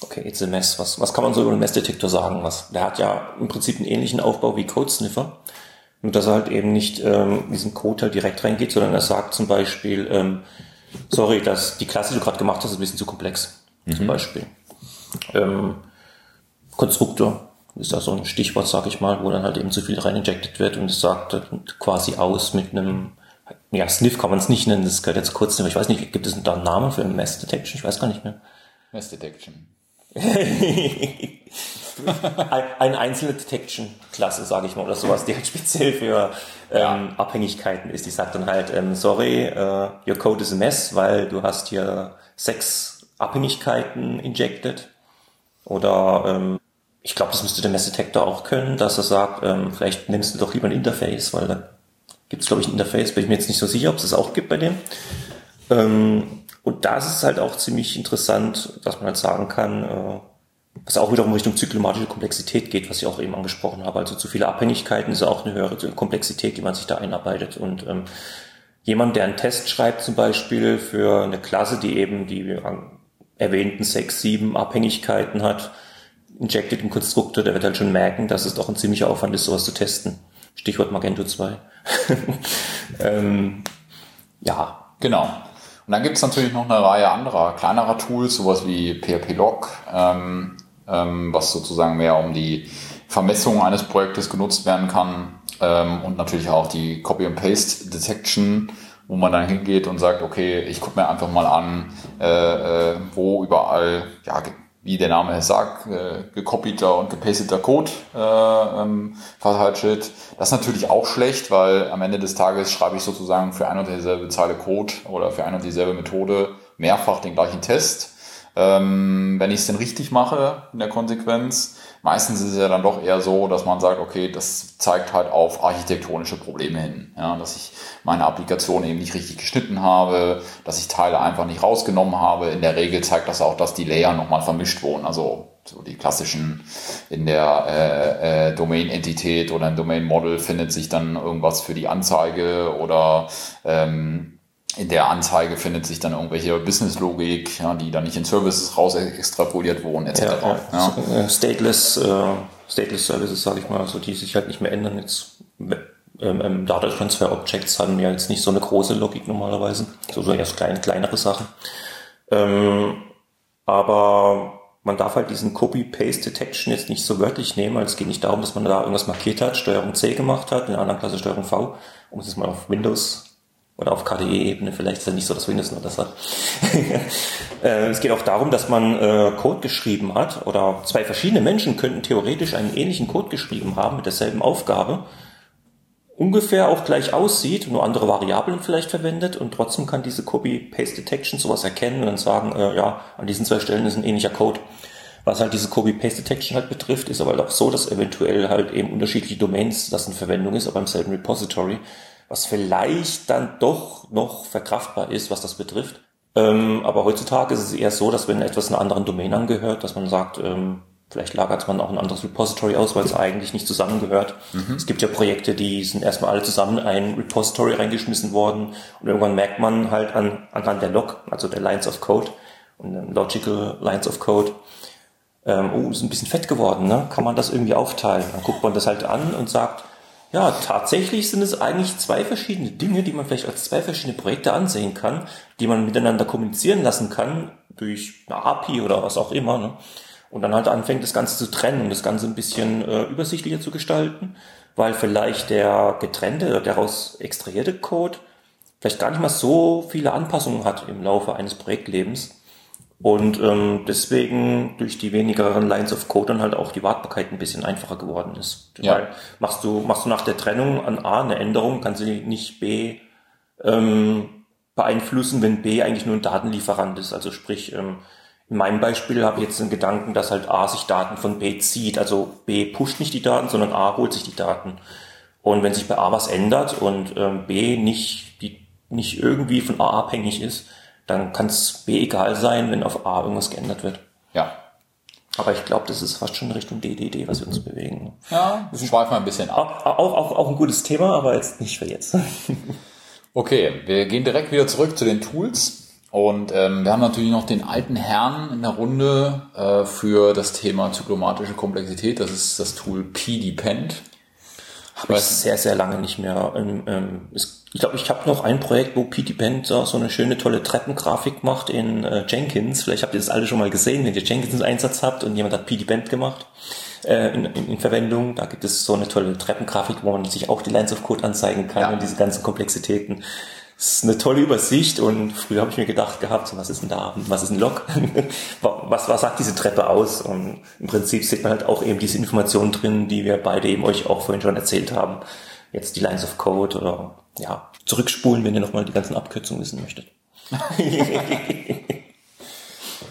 Okay, it's a mess. Was, was kann man so über den Messdetektor sagen? Was, der hat ja im Prinzip einen ähnlichen Aufbau wie Codesniffer. Nur dass er halt eben nicht ähm, diesen Code halt direkt reingeht, sondern er sagt zum Beispiel, ähm, sorry, dass die Klasse, die du gerade gemacht hast, ist ein bisschen zu komplex. Mhm. Zum Beispiel. Ähm, Konstruktor ist da so ein Stichwort, sag ich mal, wo dann halt eben zu viel reinjected wird und es sagt quasi aus mit einem, ja, Sniff kann man es nicht nennen, das gehört jetzt kurz, ich weiß nicht, gibt es da einen Namen für Mass Detection? Ich weiß gar nicht mehr. Mass Detection. eine einzelne Detection-Klasse, sage ich mal, oder sowas, die halt speziell für ähm. Abhängigkeiten ist. Die sagt dann halt, ähm, sorry, uh, your code is a mess, weil du hast hier sechs Abhängigkeiten injected. Oder ähm, ich glaube, das müsste der Messdetektor auch können, dass er sagt, ähm, vielleicht nimmst du doch lieber ein Interface, weil da gibt es, glaube ich, ein Interface, bin ich mir jetzt nicht so sicher, ob es das auch gibt bei dem. Ähm, und da ist es halt auch ziemlich interessant, dass man halt sagen kann, äh, was auch wiederum Richtung zyklomatische Komplexität geht, was ich auch eben angesprochen habe. Also zu viele Abhängigkeiten ist auch eine höhere Komplexität, die man sich da einarbeitet. Und ähm, jemand, der einen Test schreibt zum Beispiel für eine Klasse, die eben die erwähnten sechs, sieben Abhängigkeiten hat, injected im Konstruktor, der wird halt schon merken, dass es doch ein ziemlicher Aufwand ist, sowas zu testen. Stichwort Magento 2. ähm, ja. Genau. Und dann gibt es natürlich noch eine Reihe anderer kleinerer Tools, sowas wie PHP-Log, ähm, was sozusagen mehr um die Vermessung eines Projektes genutzt werden kann ähm, und natürlich auch die Copy-and-Paste-Detection, wo man dann hingeht und sagt, okay, ich gucke mir einfach mal an, äh, äh, wo überall ja, wie der Name es sagt, äh, gekopierter und gepasteter Code äh, ähm, verteilt steht. Das ist natürlich auch schlecht, weil am Ende des Tages schreibe ich sozusagen für ein und dieselbe Zeile Code oder für ein und dieselbe Methode mehrfach den gleichen Test. Ähm, wenn ich es denn richtig mache in der Konsequenz, meistens ist es ja dann doch eher so, dass man sagt, okay, das zeigt halt auf architektonische Probleme hin. Ja, dass ich meine Applikation eben nicht richtig geschnitten habe, dass ich Teile einfach nicht rausgenommen habe. In der Regel zeigt das auch, dass die Layer nochmal vermischt wurden. Also so die klassischen in der äh, äh, Domain-Entität oder im Domain-Model findet sich dann irgendwas für die Anzeige oder ähm, in der Anzeige findet sich dann irgendwelche Business-Logik, ja, die dann nicht in Services raus extrapoliert wurden, etc. Ja, ja. So, äh, stateless, äh, stateless Services, sage ich mal, also die sich halt nicht mehr ändern. Jetzt ähm, ähm, Data Transfer Objects haben ja jetzt nicht so eine große Logik normalerweise, so, so erst kleine, kleinere Sachen. Ähm, aber man darf halt diesen Copy-Paste-Detection jetzt nicht so wörtlich nehmen, weil es geht nicht darum, dass man da irgendwas markiert hat, Steuerung C gemacht hat, in einer anderen Klasse Steuerung V, um es jetzt mal auf Windows oder auf KDE-Ebene, vielleicht ist ja nicht so, dass Windows nur das hat. Äh, es geht auch darum, dass man äh, Code geschrieben hat oder zwei verschiedene Menschen könnten theoretisch einen ähnlichen Code geschrieben haben mit derselben Aufgabe, ungefähr auch gleich aussieht, nur andere Variablen vielleicht verwendet und trotzdem kann diese Copy-Paste-Detection sowas erkennen und dann sagen, äh, ja, an diesen zwei Stellen ist ein ähnlicher Code. Was halt diese Copy-Paste-Detection halt betrifft, ist aber halt auch so, dass eventuell halt eben unterschiedliche Domains das in Verwendung ist, aber im selben Repository was vielleicht dann doch noch verkraftbar ist, was das betrifft. Ähm, aber heutzutage ist es eher so, dass wenn etwas einer anderen Domain angehört, dass man sagt, ähm, vielleicht lagert man auch ein anderes Repository aus, weil es eigentlich nicht zusammengehört. Mhm. Es gibt ja Projekte, die sind erstmal alle zusammen in ein Repository reingeschmissen worden und irgendwann merkt man halt an, anhand der Log, also der Lines of Code und Logical Lines of Code, ähm, oh, ist ein bisschen fett geworden, ne? kann man das irgendwie aufteilen? Dann guckt man das halt an und sagt, ja, tatsächlich sind es eigentlich zwei verschiedene Dinge, die man vielleicht als zwei verschiedene Projekte ansehen kann, die man miteinander kommunizieren lassen kann durch eine API oder was auch immer. Ne? Und dann halt anfängt, das Ganze zu trennen und das Ganze ein bisschen äh, übersichtlicher zu gestalten, weil vielleicht der getrennte oder daraus extrahierte Code vielleicht gar nicht mal so viele Anpassungen hat im Laufe eines Projektlebens und ähm, deswegen durch die wenigeren Lines of Code dann halt auch die Wartbarkeit ein bisschen einfacher geworden ist. Ja. Weil machst du, machst du nach der Trennung an A eine Änderung, kannst du nicht B ähm, beeinflussen, wenn B eigentlich nur ein Datenlieferant ist. Also sprich, ähm, in meinem Beispiel habe ich jetzt den Gedanken, dass halt A sich Daten von B zieht. Also B pusht nicht die Daten, sondern A holt sich die Daten. Und wenn sich bei A was ändert und ähm, B nicht, die, nicht irgendwie von A abhängig ist, dann kann es B egal sein, wenn auf A irgendwas geändert wird. Ja. Aber ich glaube, das ist fast schon Richtung DDD, was wir uns bewegen. Ja, wir schweifen ein bisschen ab. Auch, auch, auch ein gutes Thema, aber jetzt nicht für jetzt. okay, wir gehen direkt wieder zurück zu den Tools. Und ähm, wir haben natürlich noch den alten Herrn in der Runde äh, für das Thema zyklomatische Komplexität. Das ist das Tool PDepend. Habe ich sehr, sehr lange nicht mehr. Ähm, ähm, es, ich glaube, ich habe noch ein Projekt, wo Pete Band so eine schöne, tolle Treppengrafik macht in äh, Jenkins. Vielleicht habt ihr das alle schon mal gesehen, wenn ihr Jenkins im Einsatz habt und jemand hat Pete Band gemacht äh, in, in, in, Verwendung. Da gibt es so eine tolle Treppengrafik, wo man sich auch die Lines of Code anzeigen kann ja. und diese ganzen Komplexitäten. Es ist eine tolle Übersicht und früher habe ich mir gedacht gehabt, was ist denn da, was ist ein Log, was, was sagt diese Treppe aus? Und im Prinzip sieht man halt auch eben diese Informationen drin, die wir beide eben euch auch vorhin schon erzählt haben. Jetzt die Lines of Code oder ja, zurückspulen, wenn ihr nochmal die ganzen Abkürzungen wissen möchtet.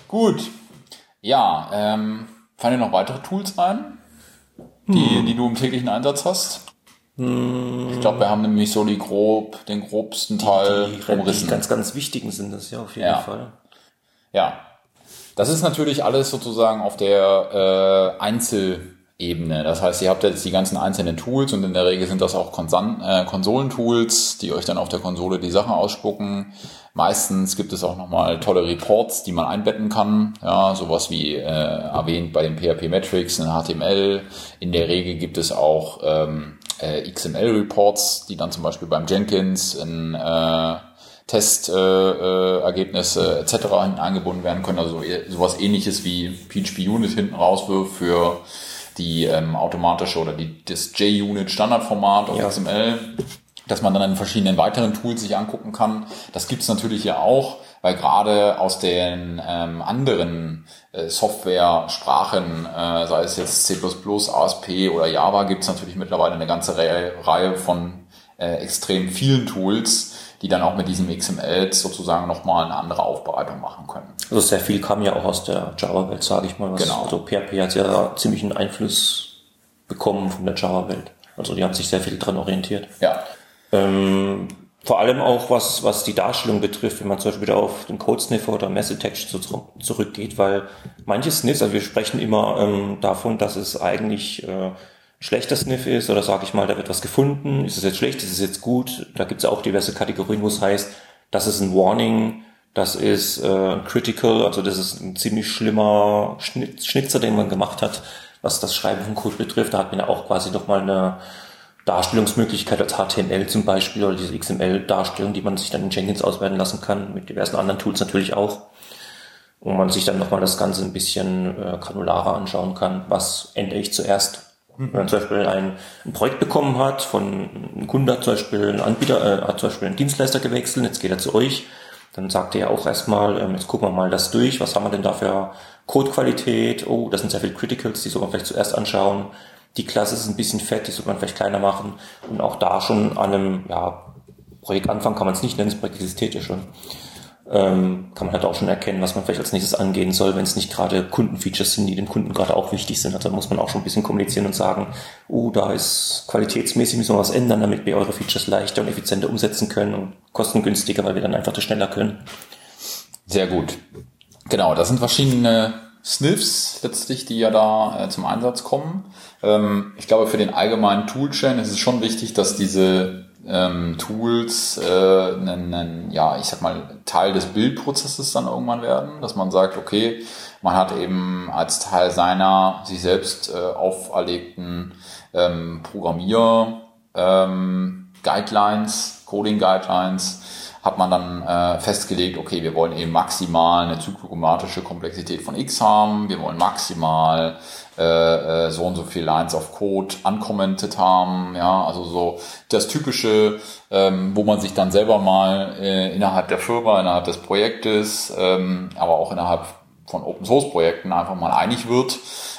Gut. Ja, ähm, fallen dir noch weitere Tools ein, die, hm. die du im täglichen Einsatz hast? Hm. Ich glaube, wir haben nämlich so die grob, den grobsten Teil die, die, umrissen. Die ganz, ganz wichtigen sind das ja auf jeden ja. Fall. Ja. Das ist natürlich alles sozusagen auf der äh, Einzelebene. Das heißt, ihr habt jetzt die ganzen einzelnen Tools und in der Regel sind das auch Konsan äh, Konsolentools, die euch dann auf der Konsole die Sachen ausspucken. Meistens gibt es auch nochmal tolle Reports, die man einbetten kann. Ja, sowas wie äh, erwähnt bei den PHP Metrics in HTML. In der Regel gibt es auch ähm, äh, XML-Reports, die dann zum Beispiel beim Jenkins in äh, Testergebnisse äh, äh, etc. hinten eingebunden werden können. Also sowas ähnliches wie PHP Unit hinten rauswirft für die ähm, automatische oder die, das JUnit Standardformat auf ja. XML dass man dann in verschiedenen weiteren Tools sich angucken kann. Das gibt's natürlich ja auch, weil gerade aus den ähm, anderen äh, Software-Sprachen, äh, sei es jetzt C++, ASP oder Java, gibt's natürlich mittlerweile eine ganze Re Reihe von äh, extrem vielen Tools, die dann auch mit diesem XML sozusagen nochmal eine andere Aufbereitung machen können. Also sehr viel kam ja auch aus der Java-Welt, sage ich mal. Was, genau. Also PHP hat ja ziemlich einen Einfluss bekommen von der Java-Welt. Also die haben sich sehr viel dran orientiert. Ja, ähm, vor allem auch was, was die Darstellung betrifft, wenn man zum Beispiel wieder auf den Code Sniffer oder Message Text zurückgeht, weil manche Sniffs, also wir sprechen immer ähm, davon, dass es eigentlich äh, schlechter Sniff ist oder sage ich mal, da wird was gefunden, ist es jetzt schlecht, ist es jetzt gut, da gibt es auch diverse Kategorien, wo es heißt, das ist ein Warning, das ist äh, critical, also das ist ein ziemlich schlimmer Schnitzer, den man gemacht hat, was das Schreiben von Code betrifft. Da hat man ja auch quasi nochmal eine Darstellungsmöglichkeit als HTML zum Beispiel oder diese XML-Darstellung, die man sich dann in Jenkins auswerten lassen kann, mit diversen anderen Tools natürlich auch. Wo man sich dann nochmal das Ganze ein bisschen äh, granularer anschauen kann, was ändere ich zuerst. Wenn man zum Beispiel ein, ein Projekt bekommen hat, von einem Kunde hat zum Beispiel ein Anbieter, äh, hat zum Beispiel einen Dienstleister gewechselt, jetzt geht er zu euch, dann sagt er ja auch erstmal, ähm, jetzt gucken wir mal das durch, was haben wir denn da für Codequalität, oh, das sind sehr viele Criticals, die soll man vielleicht zuerst anschauen, die Klasse ist ein bisschen fett, die sollte man vielleicht kleiner machen. Und auch da schon an einem ja, Projektanfang kann man es nicht nennen, das Projekt existiert ja schon. Ähm, kann man halt auch schon erkennen, was man vielleicht als nächstes angehen soll, wenn es nicht gerade Kundenfeatures sind, die dem Kunden gerade auch wichtig sind. Also muss man auch schon ein bisschen kommunizieren und sagen, oh, da ist qualitätsmäßig müssen wir was ändern, damit wir eure Features leichter und effizienter umsetzen können und kostengünstiger, weil wir dann einfach das schneller können. Sehr gut. Genau, das sind verschiedene Sniffs letztlich, die ja da äh, zum Einsatz kommen. Ähm, ich glaube, für den allgemeinen Toolchain ist es schon wichtig, dass diese ähm, Tools äh, einen, ja, ich sag mal, Teil des Bildprozesses dann irgendwann werden, dass man sagt, okay, man hat eben als Teil seiner sich selbst äh, auferlegten ähm, Programmier ähm, Guidelines, Coding Guidelines, hat man dann äh, festgelegt, okay, wir wollen eben maximal eine zyklomatische Komplexität von x haben, wir wollen maximal äh, äh, so und so viel Lines of Code uncommented haben, ja, also so das typische, ähm, wo man sich dann selber mal äh, innerhalb der Firma, innerhalb des Projektes, ähm, aber auch innerhalb von Open Source Projekten einfach mal einig wird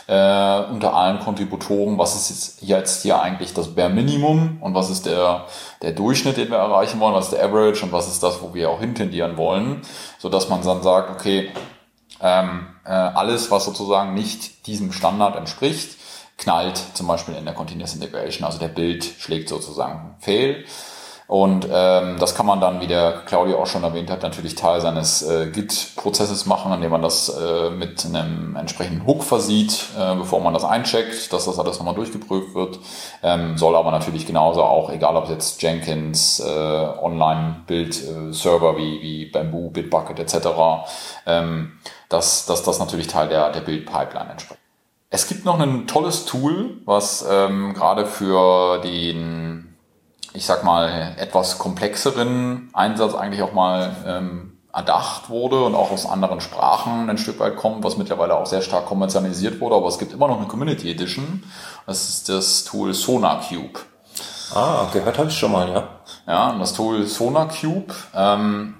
äh, unter allen Kontributoren, was ist jetzt, jetzt hier eigentlich das Bare Minimum und was ist der, der Durchschnitt, den wir erreichen wollen, was ist der Average und was ist das, wo wir auch hintendieren wollen, so dass man dann sagt, okay, ähm, äh, alles, was sozusagen nicht diesem Standard entspricht, knallt zum Beispiel in der Continuous Integration, also der Bild schlägt sozusagen fail. Und ähm, das kann man dann, wie der Claudio auch schon erwähnt hat, natürlich Teil seines äh, Git-Prozesses machen, indem man das äh, mit einem entsprechenden Hook versieht, äh, bevor man das eincheckt, dass das alles nochmal durchgeprüft wird. Ähm, soll aber natürlich genauso auch, egal ob jetzt Jenkins, äh, Online-Bild-Server wie, wie Bamboo, Bitbucket etc., ähm, dass, dass das natürlich Teil der, der Bild-Pipeline entspricht. Es gibt noch ein tolles Tool, was ähm, gerade für den ich sag mal, etwas komplexeren Einsatz eigentlich auch mal ähm, erdacht wurde und auch aus anderen Sprachen ein Stück weit kommt, was mittlerweile auch sehr stark kommerzialisiert wurde, aber es gibt immer noch eine Community Edition. Das ist das Tool SonarCube. Ah, gehört habe ich schon mal, ja. Ja, und das Tool SonarCube ähm,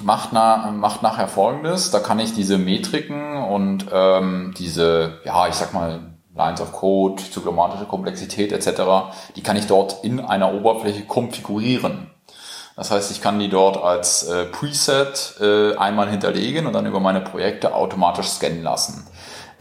macht, na, macht nachher folgendes. Da kann ich diese Metriken und ähm, diese, ja, ich sag mal, Lines of Code, zyklomatische Komplexität etc., die kann ich dort in einer Oberfläche konfigurieren. Das heißt, ich kann die dort als äh, Preset äh, einmal hinterlegen und dann über meine Projekte automatisch scannen lassen.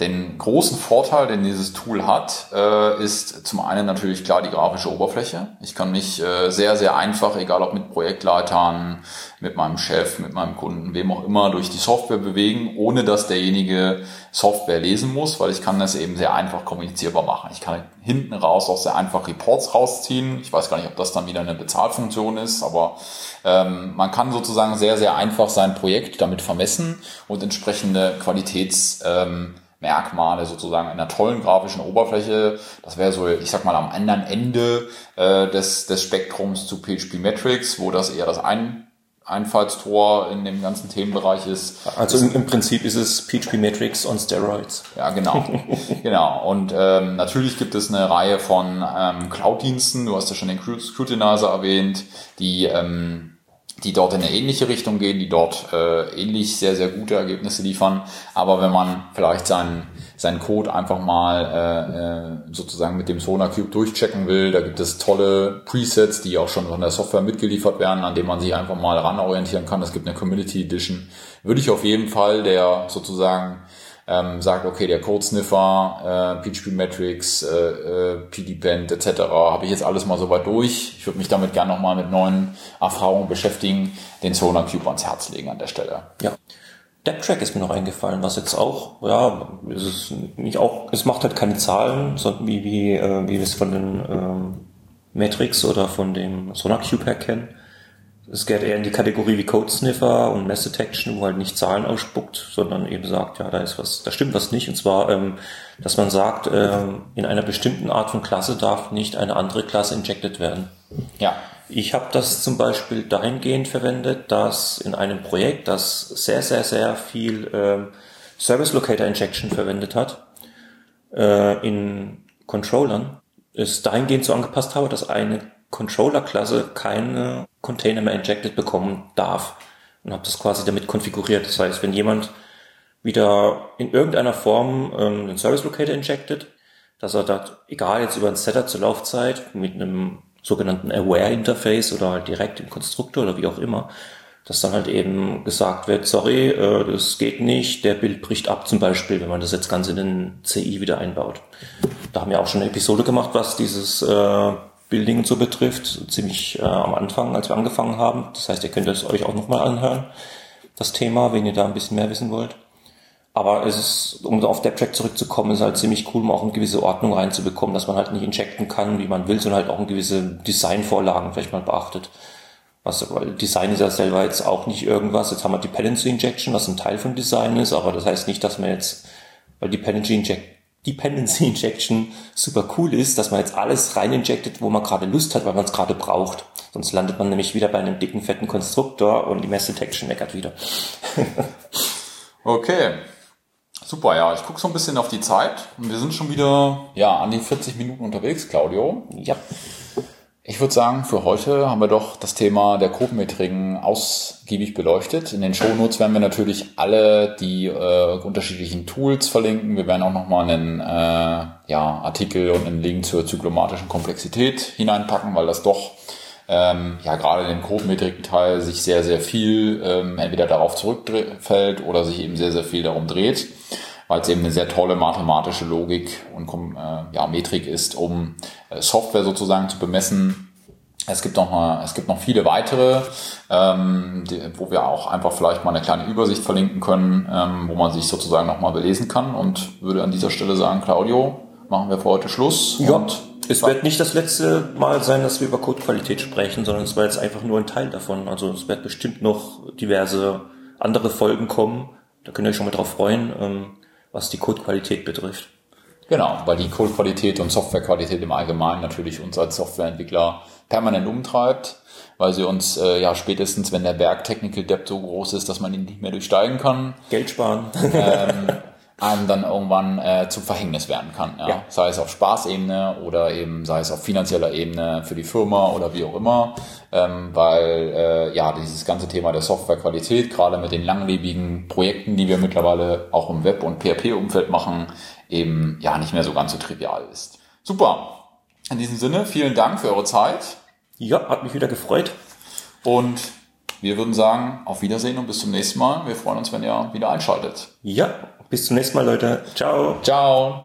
Den großen Vorteil, den dieses Tool hat, äh, ist zum einen natürlich klar die grafische Oberfläche. Ich kann mich äh, sehr, sehr einfach, egal ob mit Projektleitern, mit meinem Chef, mit meinem Kunden, wem auch immer, durch die Software bewegen, ohne dass derjenige Software lesen muss, weil ich kann das eben sehr einfach kommunizierbar machen. Ich kann hinten raus auch sehr einfach Reports rausziehen. Ich weiß gar nicht, ob das dann wieder eine Bezahlfunktion ist, aber ähm, man kann sozusagen sehr, sehr einfach sein Projekt damit vermessen und entsprechende Qualitäts ähm, Merkmale sozusagen in einer tollen grafischen Oberfläche. Das wäre so, ich sag mal, am anderen Ende äh, des, des Spektrums zu PHP Metrics, wo das eher das ein Einfallstor in dem ganzen Themenbereich ist. Also im, im, Prinzip ist es PHP Metrics on Steroids. Ja, genau. genau. Und ähm, natürlich gibt es eine Reihe von ähm, Cloud-Diensten. Du hast ja schon den Scrutinizer erwähnt, die ähm, die dort in eine ähnliche Richtung gehen, die dort äh, ähnlich sehr, sehr gute Ergebnisse liefern. Aber wenn man vielleicht seinen, seinen Code einfach mal äh, äh, sozusagen mit dem SonarCube durchchecken will, da gibt es tolle Presets, die auch schon von der Software mitgeliefert werden, an dem man sich einfach mal ran orientieren kann. Es gibt eine Community Edition. Würde ich auf jeden Fall, der sozusagen ähm, sagt, okay, der Code-Sniffer, äh, PHP Metrics, äh, äh, PDBand etc. habe ich jetzt alles mal soweit durch. Ich würde mich damit gerne nochmal mit neuen Erfahrungen beschäftigen, den Sonar Cube ans Herz legen an der Stelle. Ja. DepTrack ist mir noch eingefallen, was jetzt auch, ja, es ist nicht auch, es macht halt keine Zahlen, sondern wie, wie, äh, wie wir es von den ähm, Metrics oder von dem Sonar Cube her kennen es geht eher in die Kategorie wie Code Sniffer und Mess Detection, wo halt nicht Zahlen ausspuckt, sondern eben sagt, ja, da ist was, da stimmt was nicht. Und zwar, ähm, dass man sagt, ähm, in einer bestimmten Art von Klasse darf nicht eine andere Klasse injected werden. Ja. Ich habe das zum Beispiel dahingehend verwendet, dass in einem Projekt, das sehr, sehr, sehr viel ähm, Service Locator Injection verwendet hat, äh, in Controllern, es dahingehend so angepasst habe, dass eine Controller-Klasse keine Container mehr injected bekommen darf. Und habe das quasi damit konfiguriert. Das heißt, wenn jemand wieder in irgendeiner Form ähm, den Service Locator injected, dass er da, egal jetzt über ein Setup zur Laufzeit, mit einem sogenannten Aware Interface oder halt direkt im Konstruktor oder wie auch immer, dass dann halt eben gesagt wird, sorry, äh, das geht nicht, der Bild bricht ab zum Beispiel, wenn man das jetzt ganz in den CI wieder einbaut. Da haben wir auch schon eine Episode gemacht, was dieses äh, Building so betrifft, ziemlich äh, am Anfang, als wir angefangen haben. Das heißt, ihr könnt es euch auch nochmal anhören, das Thema, wenn ihr da ein bisschen mehr wissen wollt. Aber es ist, um auf DevTrack zurückzukommen, ist halt ziemlich cool, um auch eine gewisse Ordnung reinzubekommen, dass man halt nicht injecten kann, wie man will, sondern halt auch eine gewisse Designvorlagen vielleicht mal beachtet. Was, weil Design ist ja selber jetzt auch nicht irgendwas. Jetzt haben wir Dependency Injection, was ein Teil von Design ist, aber das heißt nicht, dass man jetzt, weil Dependency Injection Dependency Injection super cool ist, dass man jetzt alles rein injectet, wo man gerade Lust hat, weil man es gerade braucht. Sonst landet man nämlich wieder bei einem dicken, fetten Konstruktor und die Mess Detection meckert wieder. okay. Super, ja. Ich gucke so ein bisschen auf die Zeit und wir sind schon wieder ja an die 40 Minuten unterwegs, Claudio. Ja. Ich würde sagen, für heute haben wir doch das Thema der Codemetriken ausgiebig beleuchtet. In den Shownotes werden wir natürlich alle die äh, unterschiedlichen Tools verlinken. Wir werden auch nochmal einen äh, ja, Artikel und einen Link zur zyklomatischen Komplexität hineinpacken, weil das doch ähm, ja gerade in dem Codemetriken-Teil sich sehr, sehr viel ähm, entweder darauf zurückfällt oder sich eben sehr, sehr viel darum dreht weil es eben eine sehr tolle mathematische Logik und äh, ja, Metrik ist, um äh, Software sozusagen zu bemessen. Es gibt noch, mal, es gibt noch viele weitere, ähm, die, wo wir auch einfach vielleicht mal eine kleine Übersicht verlinken können, ähm, wo man sich sozusagen nochmal belesen kann und würde an dieser Stelle sagen, Claudio, machen wir für heute Schluss. Ja. Und es wird nicht das letzte Mal sein, dass wir über Codequalität sprechen, sondern es war jetzt einfach nur ein Teil davon. Also es wird bestimmt noch diverse andere Folgen kommen. Da könnt ihr euch schon mal drauf freuen. Was die Codequalität betrifft. Genau, weil die Codequalität und Softwarequalität im Allgemeinen natürlich uns als Softwareentwickler permanent umtreibt, weil sie uns äh, ja spätestens, wenn der Berg Technical Debt so groß ist, dass man ihn nicht mehr durchsteigen kann. Geld sparen. ähm, einem dann irgendwann äh, zum Verhängnis werden kann. Ja? Ja. Sei es auf Spaßebene oder eben sei es auf finanzieller Ebene für die Firma oder wie auch immer. Ähm, weil äh, ja dieses ganze Thema der Softwarequalität, gerade mit den langlebigen Projekten, die wir mittlerweile auch im Web- und PHP-Umfeld machen, eben ja nicht mehr so ganz so trivial ist. Super. In diesem Sinne, vielen Dank für eure Zeit Ja, hat mich wieder gefreut. und wir würden sagen, auf Wiedersehen und bis zum nächsten Mal. Wir freuen uns, wenn ihr wieder einschaltet. Ja, bis zum nächsten Mal, Leute. Ciao. Ciao.